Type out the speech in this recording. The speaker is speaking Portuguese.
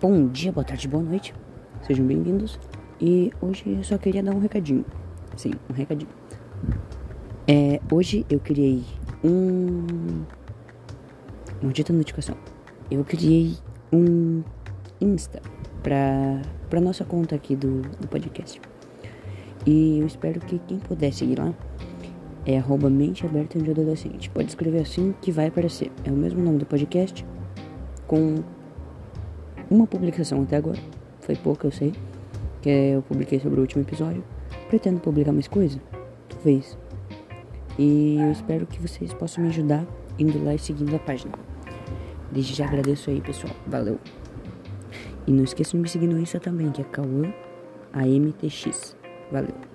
Bom dia, boa tarde, boa noite. Sejam bem-vindos. E hoje eu só queria dar um recadinho. Sim, um recadinho. É, hoje eu criei um. Maldita notificação. Eu criei um Insta pra, pra nossa conta aqui do, do podcast. E eu espero que quem puder seguir lá é arroba mente aberta de adolescente. Pode escrever assim que vai aparecer. É o mesmo nome do podcast com uma publicação até agora. Foi pouca, eu sei. Que eu publiquei sobre o último episódio. Pretendo publicar mais coisa? Talvez. E eu espero que vocês possam me ajudar indo lá e seguindo a página. Desde já agradeço aí, pessoal. Valeu. E não esqueçam de me seguir no Insta também, que é Cauã AMTX. Valeu.